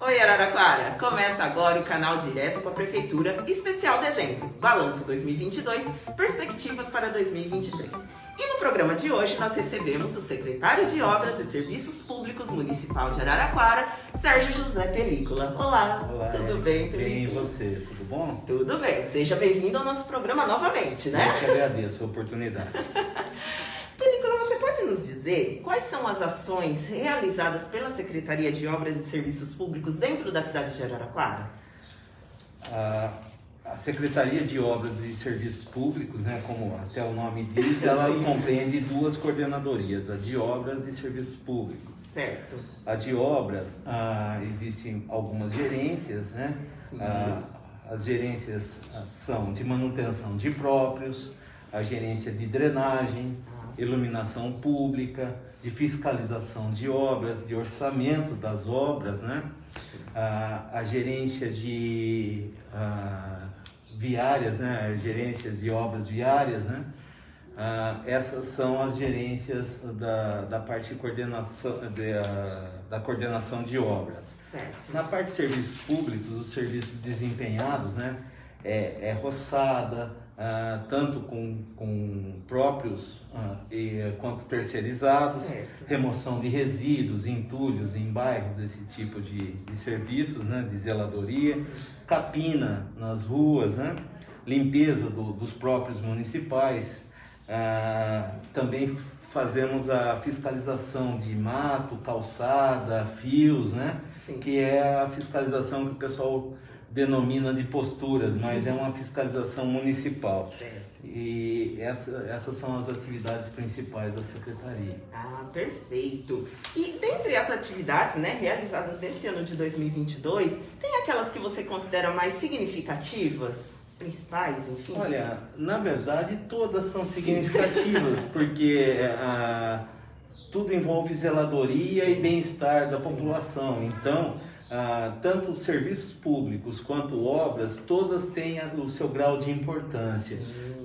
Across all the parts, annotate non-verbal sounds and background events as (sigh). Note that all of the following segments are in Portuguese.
Oi, Araraquara! Começa agora o canal Direto com a Prefeitura, especial dezembro, Balanço 2022, Perspectivas para 2023. E no programa de hoje nós recebemos o secretário de Obras e Serviços Públicos Municipal de Araraquara, Sérgio José Película. Olá, Olá tudo bem, Película? Bem, e você? Tudo bom? Tudo bem, seja bem-vindo ao nosso programa novamente, né? Eu te agradeço a oportunidade. (laughs) Nos dizer quais são as ações realizadas pela Secretaria de Obras e Serviços Públicos dentro da cidade de Araraquara? A, a Secretaria de Obras e Serviços Públicos, né, como até o nome diz, (laughs) ela compreende duas coordenadorias, a de Obras e Serviços Públicos. Certo. A de obras, ah, existem algumas gerências, né? Ah, as gerências ah, são de manutenção de próprios, a gerência de drenagem. Iluminação pública, de fiscalização de obras, de orçamento das obras, né? A, a gerência de viárias, né? Gerências de obras viárias, né? Ah, essas são as gerências da, da parte de coordenação, de, da coordenação de obras. Certo. Na parte de serviços públicos, os serviços desempenhados, né, é, é roçada, ah, tanto com, com próprios ah, e, quanto terceirizados, Certo. remoção de resíduos, entulhos em bairros, esse tipo de, de serviços, né, de zeladoria, capina nas ruas, né, limpeza do- dos próprios municipais, ah, também fazemos a fiscalização de mato, calçada, fios, né? Sim. que é a fiscalização que o pessoal denomina de posturas, mas é uma fiscalização municipal. Certo. E essa- essas são as atividades principais da secretaria. Ah, perfeito. E dentre as atividades, né, realizadas nesse ano de 2022, tem aquelas que você considera mais significativas, as principais, enfim? Olha, na verdade todas são significativas, (laughs) porque ah, tudo envolve zeladoria e bem-estar da Sim. população. Então, ah, tanto os serviços públicos quanto obras, todas têm o seu grau de importância.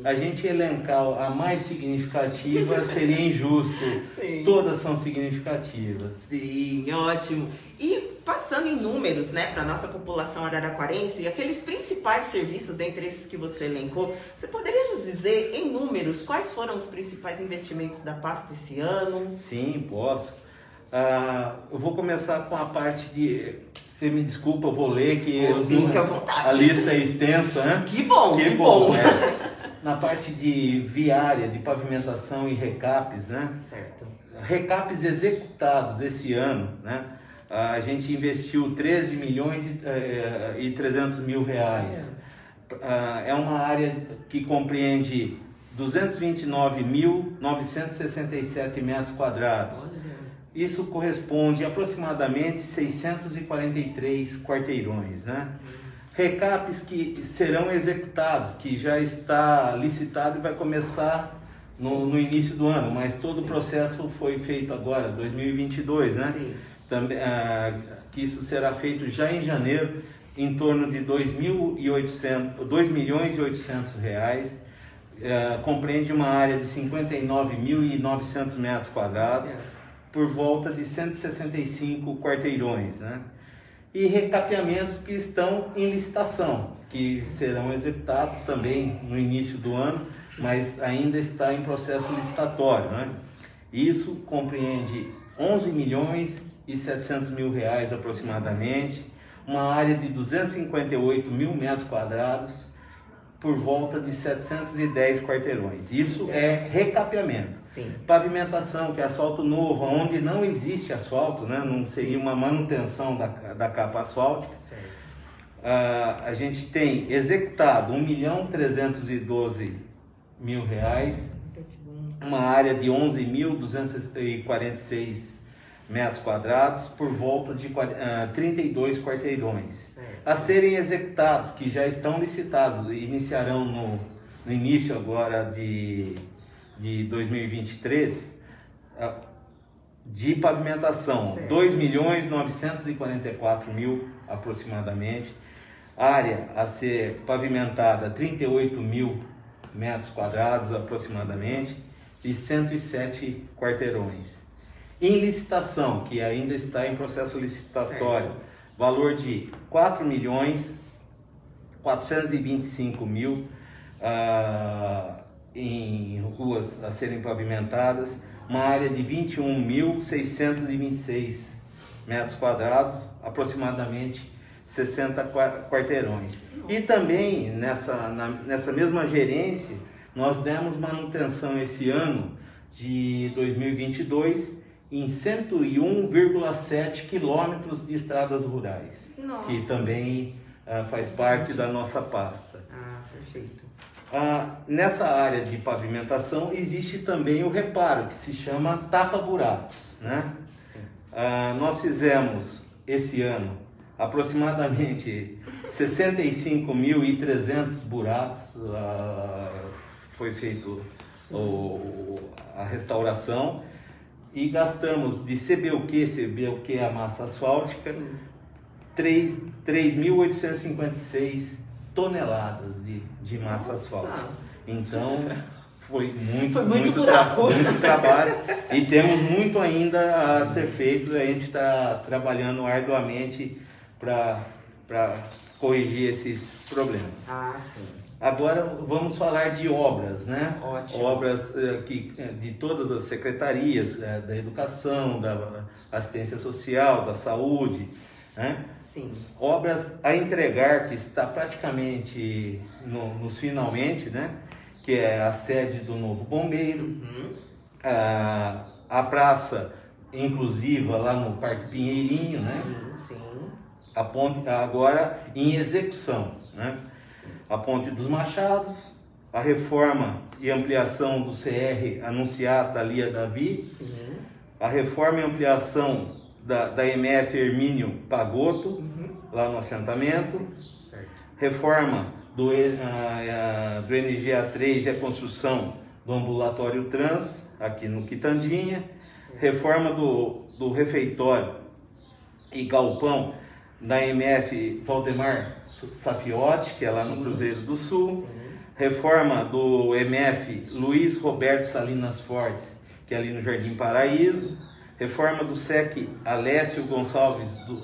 A gente elencar a mais significativa seria injusto. Sim. Todas são significativas. Sim, ótimo. E passando em números, né, para nossa população araraquarense, aqueles principais serviços dentre esses que você elencou, você poderia nos dizer em números quais foram os principais investimentos da pasta esse ano? Sim, posso. Ah, eu vou começar com a parte de. Você me desculpa, eu vou ler que Oh, fique à vontade. a lista é extensa, né? Que bom, que, Que bom. bom, né? Na parte de viária, de pavimentação e recapes, né? Certo. Recapes executados esse ano, né? A gente investiu 13 milhões e, eh, e 300 mil reais. Ah, é uma área que compreende 229.967 metros quadrados. Olha. Isso corresponde a aproximadamente 643 quarteirões, né? Recapes que serão executados, que já está licitado e vai começar no, no início do ano, mas todo Sim. o processo foi feito agora, 2022, né? Sim. Também, ah, que isso será feito já em janeiro, em torno de 2.800, 2 milhões e 800 reais. Ah, compreende uma área de 59.900 metros quadrados, por volta de 165 quarteirões, né? E recapeamentos que estão em licitação, que serão executados também no início do ano, mas ainda está em processo licitatório, né? Isso compreende 11 milhões e 700 mil reais aproximadamente, uma área de 258 mil metros quadrados, por volta de 710 quarteirões. Isso é recapeamento. Sim. Pavimentação, que é asfalto novo, onde não existe asfalto, né? não seria uma manutenção da, da capa asfáltica. Certo. Ah, a gente tem executado 1 milhão 312 mil reais, uma área de 11.246 metros quadrados, por volta de qua- ah, 32 quarteirões. A serem executados, que já estão licitados, e iniciarão no, no início agora de, de 2023, ah, de pavimentação, Certo. 2 milhões 944 mil aproximadamente, área a ser pavimentada 38 mil metros quadrados aproximadamente. E 107 quarteirões. Em licitação, que ainda está em processo licitatório, valor de 4 milhões 425 mil uh, em ruas a serem pavimentadas, uma área de 21.626 metros quadrados, aproximadamente 60 quarteirões. E também nessa, na, nessa mesma gerência, nós demos manutenção esse ano de 2022 em 101,7 quilômetros de estradas rurais, Nossa. que também uh, faz parte da nossa pasta. Ah, perfeito. Uh, nessa área de pavimentação existe também o reparo, que se chama tapa-buracos. Né? Uh, nós fizemos esse ano aproximadamente (laughs) 65.300 buracos, foi feito o, a restauração e gastamos de CBUQ, CBUQ é a massa asfáltica, 3.856 toneladas de, de massa Nossa. asfáltica. Então, foi muito, Foi muito muito, buraco. muito trabalho e temos muito ainda a ser feito. A gente está trabalhando arduamente para corrigir esses problemas. Ah, sim. Agora vamos falar de obras, né? Ótimo. Obras eh, que, eh, de todas as secretarias, eh, da educação, da assistência social, da saúde, né? Sim. Obras a entregar que está praticamente no- nos finalmente, né? Que é a sede do novo bombeiro, Uhum. a, a praça inclusiva lá no Parque Pinheirinho, né? Sim, sim. a ponte agora em execução, né? A ponte dos Machados, a reforma e ampliação do CR anunciada ali a Davi, Sim. a reforma e ampliação da, da MF Hermínio Pagoto, Uhum. lá no assentamento, Certo. reforma do, a- a- do NGA3 e a construção do ambulatório trans, aqui no Quitandinha, reforma do, do refeitório e galpão da MF Valdemar Safiotti, que é lá no. Cruzeiro do Sul, reforma do MF Luiz Roberto Salinas Fortes, que é ali no Jardim Paraíso, reforma do SEC Alessio Gonçalves do,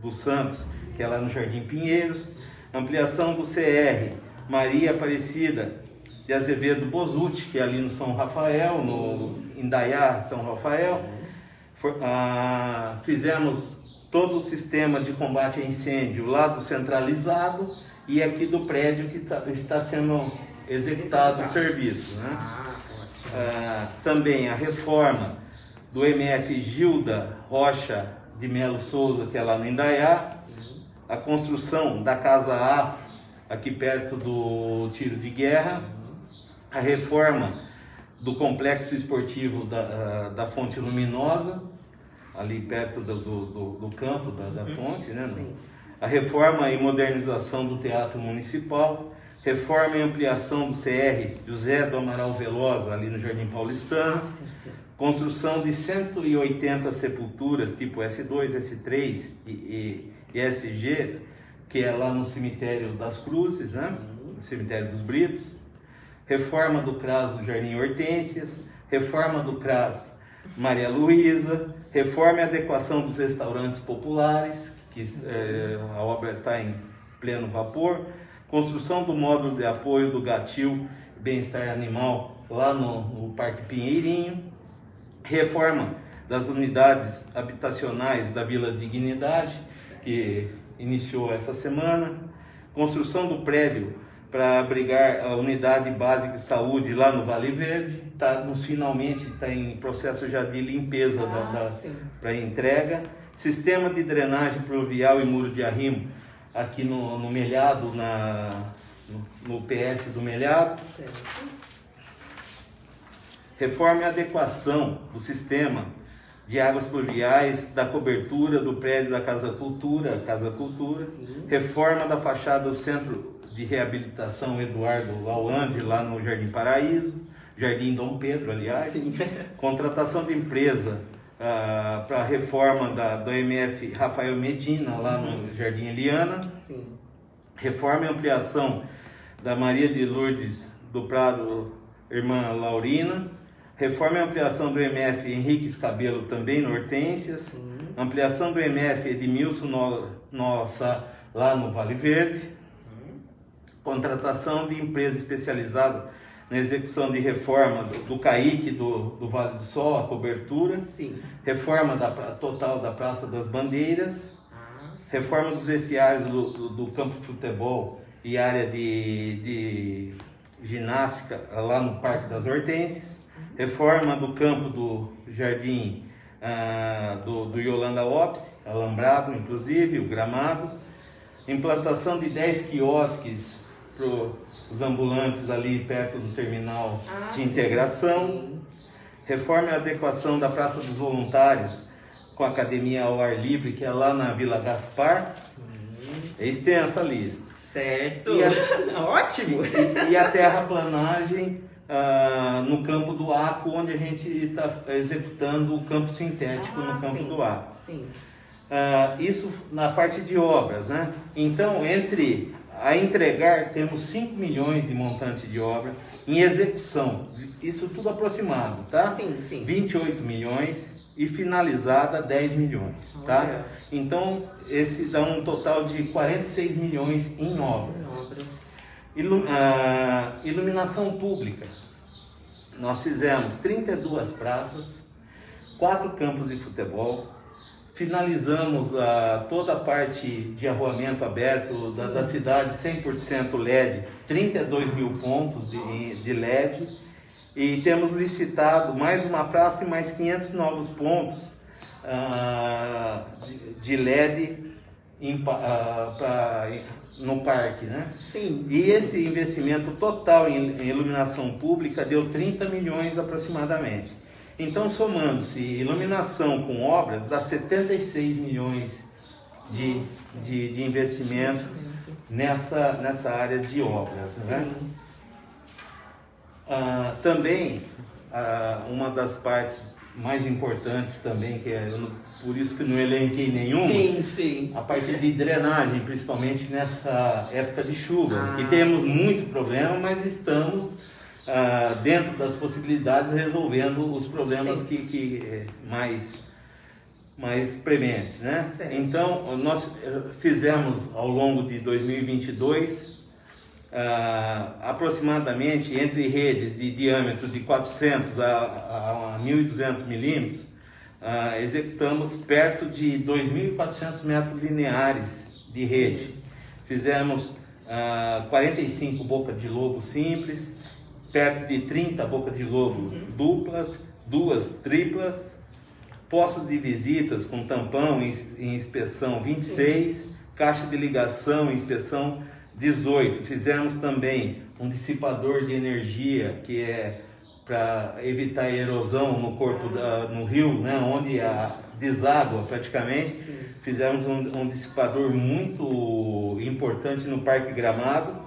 dos Santos, que é lá no Jardim Pinheiros, ampliação do CR Maria Aparecida de Azevedo Bozuti, que é ali no São Rafael, no Indaiá, São Rafael. For- ah, fizemos todo o sistema de combate a incêndio lá do centralizado e aqui do prédio que tá- está sendo executado o serviço. Né? Ah, também a reforma do MF Gilda Rocha de Melo Souza, que é lá no Indaiá, a construção da Casa A, aqui perto do tiro de guerra, a reforma do complexo esportivo da, ah, da Fonte Luminosa, ali perto do, do, do- campo da, da fonte, né? Sim. A reforma e modernização do Teatro Municipal, reforma e ampliação do CR José do Amaral Velosa, ali no Jardim Paulistano, Ah, sim, sim. construção de 180 sepulturas tipo S2, S3 e, e, e SG, que é lá no cemitério das Cruzes, né? no cemitério dos Britos, reforma do CRAS do Jardim Hortências, reforma do CRAS Maria Luísa, reforma e adequação dos restaurantes populares, que eh, a obra está em pleno vapor, construção do módulo de apoio do gatil bem-estar animal lá no, no Parque Pinheirinho, reforma das unidades habitacionais da Vila Dignidade, que iniciou essa semana, construção do prédio para abrigar a unidade básica de saúde lá no Vale Verde, tá nos finalmente está em processo já de limpeza Ah, para entrega, sistema de drenagem pluvial e muro de arrimo aqui no, no Melhado, na, no, no PS do Melhado, Certo. Reforma e adequação do sistema de águas pluviais da cobertura do prédio da Casa Cultura, Casa Cultura. Sim. Reforma da fachada do Centro de Reabilitação Eduardo Lawande, lá no Jardim Paraíso, Jardim Dom Pedro, aliás. Sim. (laughs) Contratação de empresa para a reforma da, do MF Rafael Medina, lá no Jardim Eliana Sim. reforma e ampliação da Maria de Lourdes do Prado, irmã Laurina, Reforma e ampliação do MF Henrique Escabelo, também no Hortências. Sim. Ampliação do MF Edmilson no, Nossa, lá no Vale Verde. Contratação de empresa especializada na execução de reforma do, do CAIC do, do Vale do Sol, a cobertura. Sim. Reforma da, total da Praça das Bandeiras. Ah, Reforma dos vestiários do, do, do campo de futebol e área de, de ginástica lá no Parque das Hortênsias. Reforma do campo do Jardim ah, do, do Yolanda Opes, alambrado inclusive, o gramado. Implantação de 10 quiosques para os ambulantes ali perto do terminal ah, de sim, integração. sim. Reforma e adequação da Praça dos Voluntários com a academia ao ar livre, que é lá na Vila Gaspar. É extensa a lista. Certo. E (laughs) Ótimo. (laughs) E a terraplanagem ah, no campo do Aco, onde a gente está executando o campo sintético Ah, no campo sim. do Aco. Sim. Ah, isso na parte de obras, né? Então, entre a entregar, temos 5 milhões de montante de obra. Em execução, isso tudo aproximado, tá? Sim, sim. 28 milhões e finalizada 10 milhões, tá? Olha. Então, esse dá um total de 46 milhões em obras. Obras. Ilu- ah, iluminação pública. Nós fizemos 32 praças, quatro campos de futebol, finalizamos ah, toda a parte de arruamento aberto da, da cidade 100% LED, 32 mil pontos de, de LED e temos licitado mais uma praça e mais 500 novos pontos ah, de, de LED em ah, pra- no parque, né? Sim. E esse investimento total em em iluminação pública deu 30 milhões aproximadamente. Então, somando-se iluminação com obras, dá 76 milhões de, de, de investimento nessa, nessa área de obras. Né? Ah, também, ah, uma das partes mais importantes também, que é, não- por isso que não elenquei nenhuma, Sim, sim. a parte de drenagem, principalmente nessa época de chuva, Ah, que temos sim. muito problema, mas estamos ah, dentro das possibilidades resolvendo os problemas Sim. que, que eh, mais mais prementes, né? Certo. Então nós eh, fizemos ao longo de 2022 ah, aproximadamente entre redes de diâmetro de 400 a, a, a 1.200 milímetros, ah, executamos perto de 2.400 metros lineares de rede. Fizemos ah, 45 bocas de lobo simples, perto de 30 bocas de lobo duplas, duas triplas, postos de visitas com tampão em, inspeção 26, caixa de ligação em inspeção 18. Fizemos também um dissipador de energia que é para evitar erosão no corpo da, no rio, né, onde a deságua praticamente. Sim. Fizemos um, um dissipador muito importante no Parque Gramado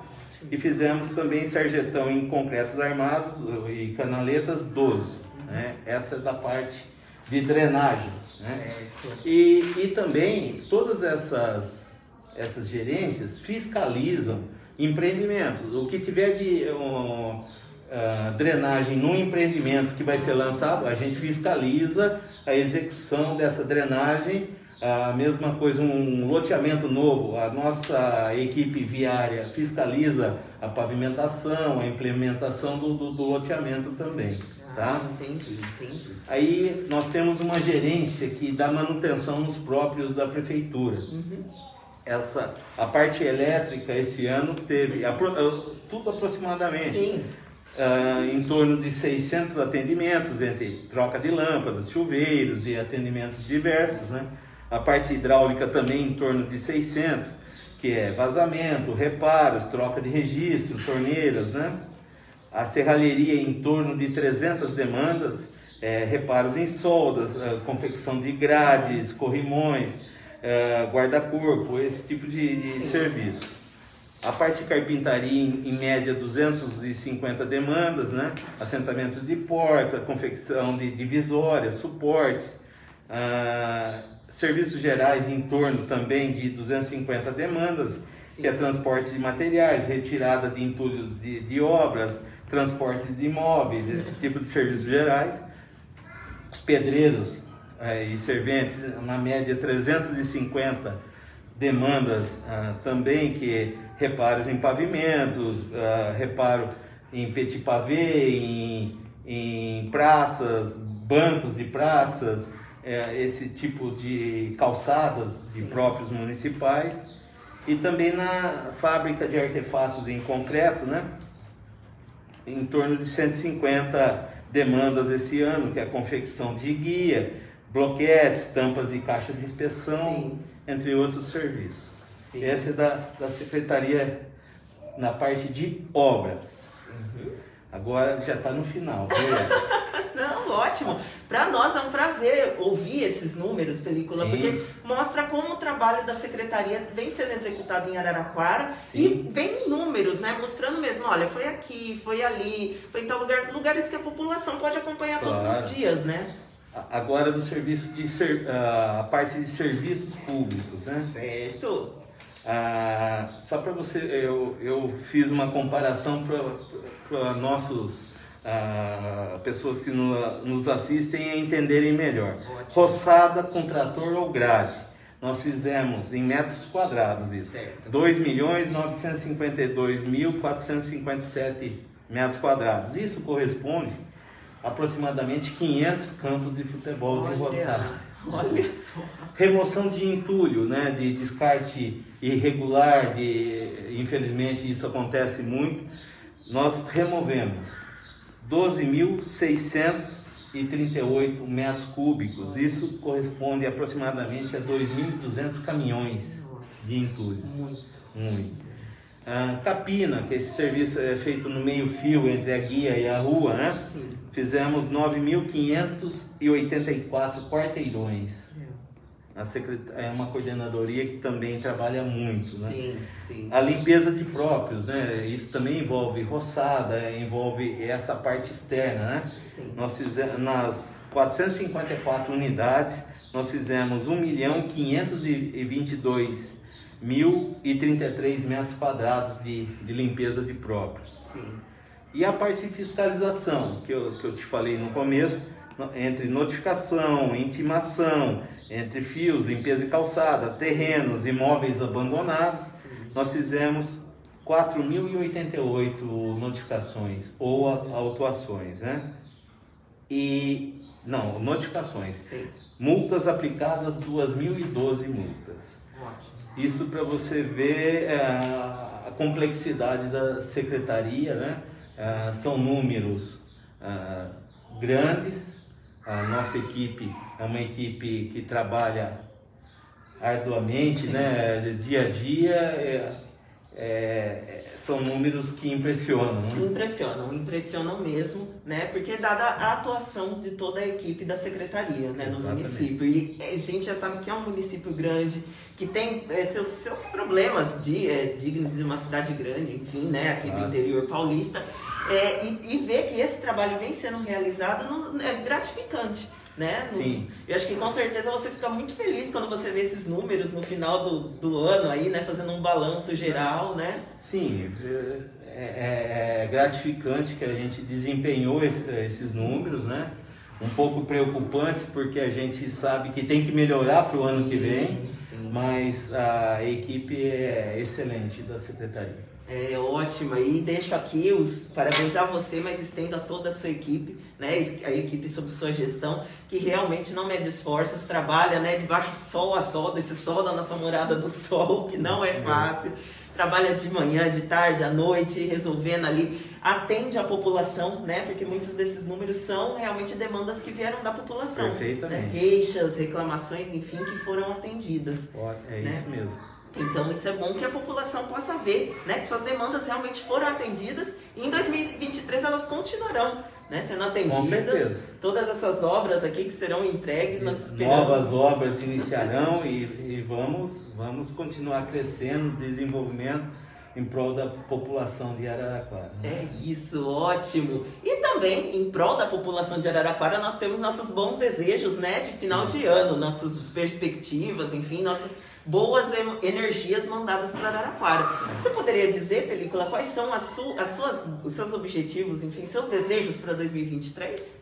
e fizemos também sarjetão em concretos armados e canaletas 12. Né? Essa é da parte de drenagem. Né? E, e também todas essas, essas gerências fiscalizam empreendimentos. O que tiver de um, drenagem num empreendimento que vai ser lançado, a gente fiscaliza a execução dessa drenagem. A mesma coisa, um loteamento novo, a nossa equipe viária fiscaliza a pavimentação, a implementação do, do, do loteamento também. Tá? Ah, entendi, entendi. Aí nós temos uma gerência que dá manutenção nos próprios da prefeitura. Uhum. Essa, a parte elétrica esse ano teve apro- ah, tudo aproximadamente Sim. Ah, em torno de 600 atendimentos entre troca de lâmpadas, chuveiros e atendimentos diversos, né? A parte hidráulica também em torno de 600, que é vazamento, reparos, troca de registro, torneiras, né? A serralheria em torno de 300 demandas, é, reparos em soldas, é, confecção de grades, corrimões, é, guarda-corpo, esse tipo de, de serviço. A parte de carpintaria, em, média, 250 demandas, né? Assentamentos de porta, confecção de divisórias, suportes, ah, serviços gerais em torno também de 250 demandas, Sim. que é transporte de materiais, retirada de entulhos de, de obras, transportes de imóveis, esse tipo de serviços gerais. Os pedreiros é, e serventes, na média 350 demandas ah, também, que reparos em pavimentos, ah, reparo em petit pavé, em, em praças, bancos de praças, é, esse tipo de calçadas de Sim. próprios municipais e também na fábrica de artefatos em concreto, né? Em torno de 150 demandas esse ano, que é a confecção de guia, bloquetes, tampas e caixa de inspeção, Sim. entre outros serviços. Essa é da, da Secretaria na parte de obras. Uhum. Agora já está no final. (laughs) Não, ótimo. Para nós é um prazer ouvir esses números, película, Sim. porque mostra como o trabalho da secretaria vem sendo executado em Araraquara Sim. e vem números, né? Mostrando mesmo, olha, foi aqui, foi ali, foi em tal lugar, lugares que a população pode acompanhar claro. todos os dias, né? Agora no serviço de ser, a parte de serviços públicos, né? Certo. Ah, só para você, eu, eu fiz uma comparação para nossos ah, pessoas que no, nos assistem entenderem melhor. Ótimo. Roçada com trator ou grade. Nós fizemos em metros quadrados isso. 2.952.457 metros quadrados. Isso corresponde a aproximadamente 500 campos de futebol de roçada. Olha (laughs) só. Remoção de entulho, né, de descarte irregular, de, infelizmente isso acontece muito. Nós removemos 12.638 metros cúbicos. Isso corresponde aproximadamente a 2.200 caminhões de entulho. Muito. Muito. Ah, capina, que esse serviço é feito no meio fio entre a guia e a rua, né? Sim. Fizemos 9.584 quarteirões. É uma coordenadoria que também trabalha muito, né? Sim, sim. A limpeza de próprios, né? Isso também envolve roçada, envolve essa parte externa, né? Sim. Nós fizemos, nas 454 unidades, nós fizemos 1 milhão 522 mil e 33 metros quadrados de, de limpeza de próprios. Sim. E a parte de fiscalização, que eu, que eu te falei no começo, entre notificação, intimação, entre fios, limpeza de calçada, terrenos, imóveis abandonados, nós fizemos 4.088 notificações ou autuações, né? E não, notificações. Sim. Multas aplicadas 2.012 multas. Isso para você ver é, a complexidade da secretaria, né? Ah, são números ah, grandes. A nossa equipe é uma equipe que trabalha arduamente, Sim. né? Dia a dia. É, é, são números que impressionam. Né? Impressionam, impressionam mesmo, né? Porque dada a atuação de toda a equipe da secretaria, né, no município. E a gente já sabe que é um município grande, que tem é, seus, seus problemas de, é, dignos de uma cidade grande, enfim, né, aqui do interior paulista. É, e, e ver que esse trabalho vem sendo realizado no, é gratificante né? Sim. Eu acho que com certeza você fica muito feliz quando você vê esses números no final do, do ano aí, né? Fazendo um balanço geral, né? Sim, é, é, é gratificante que a gente desempenhou esse, esses números, né? Um pouco preocupantes porque a gente sabe que tem que melhorar para o ano que vem, sim. mas a equipe é excelente da secretaria. É ótima. E deixo aqui os parabenizar você, mas estendo a toda a sua equipe, né? A equipe sob sua gestão, que realmente não mede esforços, trabalha, né? Debaixo do sol a sol, desse sol da nossa morada do sol, que não é fácil. Trabalha de manhã, de tarde, à noite, resolvendo ali, atende a população, né? Porque muitos desses números são realmente demandas que vieram da população. Né? Perfeitamente. Né? Queixas, reclamações, enfim, que foram atendidas. É né? isso mesmo. Então isso é bom que a população possa ver, né, que suas demandas realmente foram atendidas e em 2023 elas continuarão, né, sendo atendidas. Com certeza. Todas essas obras aqui que serão entregues, nós esperamos. Novas obras iniciarão e, e vamos, vamos continuar crescendo, desenvolvimento em prol da população de Araraquara. Né? É isso, ótimo. E também, em prol da população de Araraquara, nós temos nossos bons desejos, né, de final de ano, nossas perspectivas, enfim, nossas boas energias mandadas para Araraquara. Você poderia dizer, película, quais são as, su as suas, os seus objetivos, enfim, seus desejos para 2023?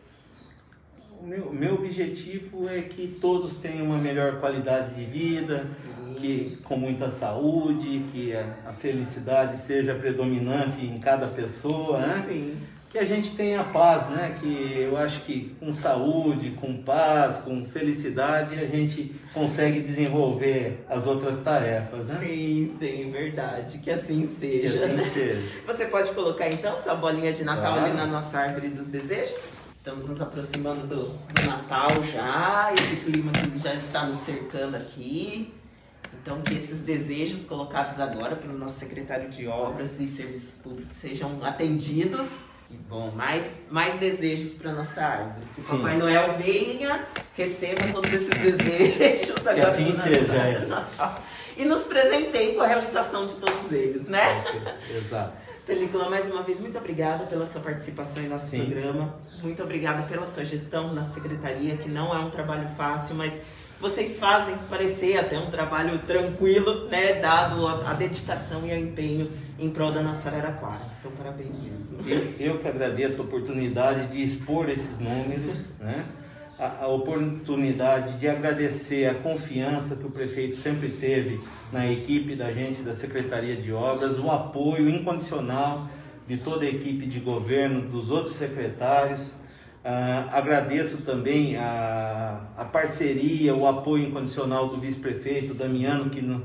O meu, meu objetivo é que todos tenham uma melhor qualidade de vida, Sim. Que com muita saúde, que a, a, felicidade seja predominante em cada pessoa, né? Sim que a gente tenha paz, né? Que eu acho que com saúde, com paz, com felicidade, a gente consegue desenvolver as outras tarefas, né? Sim, sim, verdade. Que assim seja. Que assim né? seja. (laughs) Você pode colocar então sua bolinha de Natal claro. ali na nossa árvore dos desejos? Estamos nos aproximando do, do Natal já, esse clima que já está nos cercando aqui. Então, que esses desejos colocados agora pelo nosso secretário de Obras e Serviços Públicos sejam atendidos que bom, mais, mais desejos para nossa árvore. Que Sim. Papai Noel venha, receba todos esses desejos (laughs) agora assim seja, é. (laughs) e nos presenteie com a realização de todos eles, né? Exato. (laughs) Película, mais uma vez, muito obrigada pela sua participação em nosso Sim. programa. Muito obrigada pela sua gestão na secretaria, que não é um trabalho fácil, mas vocês fazem parecer até um trabalho tranquilo, né? Dado a, a dedicação e o empenho em prol da nossa Araraquara. Então, parabéns mesmo. Eu, eu que agradeço a oportunidade de expor esses números, né? A, a, oportunidade de agradecer a confiança que o prefeito sempre teve na equipe da gente da Secretaria de Obras, o apoio incondicional de toda a equipe de governo, dos outros secretários. Uh, agradeço também a, a parceria, o apoio incondicional do vice-prefeito Damiano, que no,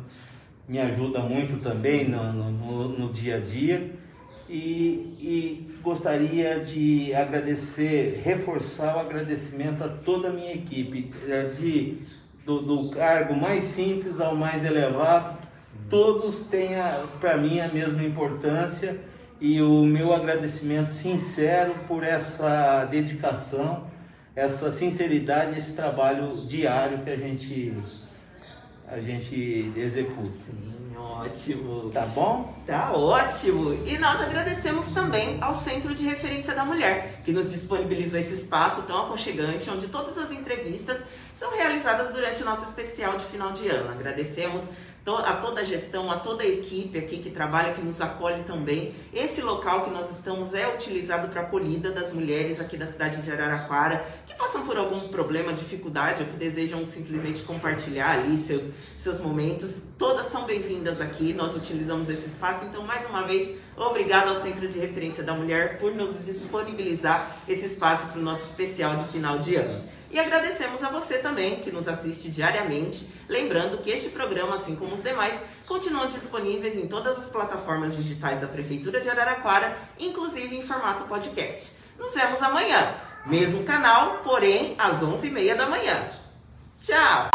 me ajuda muito também no, no, no dia a dia. E, e, gostaria de agradecer, reforçar o agradecimento a toda a minha equipe, é, de, do, do cargo mais simples ao mais elevado, todos têm para mim a mesma importância e o meu agradecimento sincero por essa dedicação, essa sinceridade, esse trabalho diário que a gente a gente executa. Sim, ótimo. Tá bom? Tá ótimo. E nós agradecemos também ao Centro de Referência da Mulher, que nos disponibilizou esse espaço tão aconchegante, onde todas as entrevistas são realizadas durante o nosso especial de final de ano. Agradecemos a toda a gestão, a toda a equipe aqui que trabalha, que nos acolhe também. Esse local que nós estamos é utilizado para a acolhida das mulheres aqui da cidade de Araraquara que passam por algum problema, dificuldade ou que desejam simplesmente compartilhar ali seus, seus momentos. Todas são bem-vindas aqui, nós utilizamos esse espaço. Então, mais uma vez, obrigado ao Centro de Referência da Mulher por nos disponibilizar esse espaço para o nosso especial de final de ano. E agradecemos a você também que nos assiste diariamente, lembrando que este programa, assim como os demais, continuam disponíveis em todas as plataformas digitais da Prefeitura de Araraquara, inclusive em formato podcast. Nos vemos amanhã, mesmo canal, porém às 11h30 da manhã. Tchau!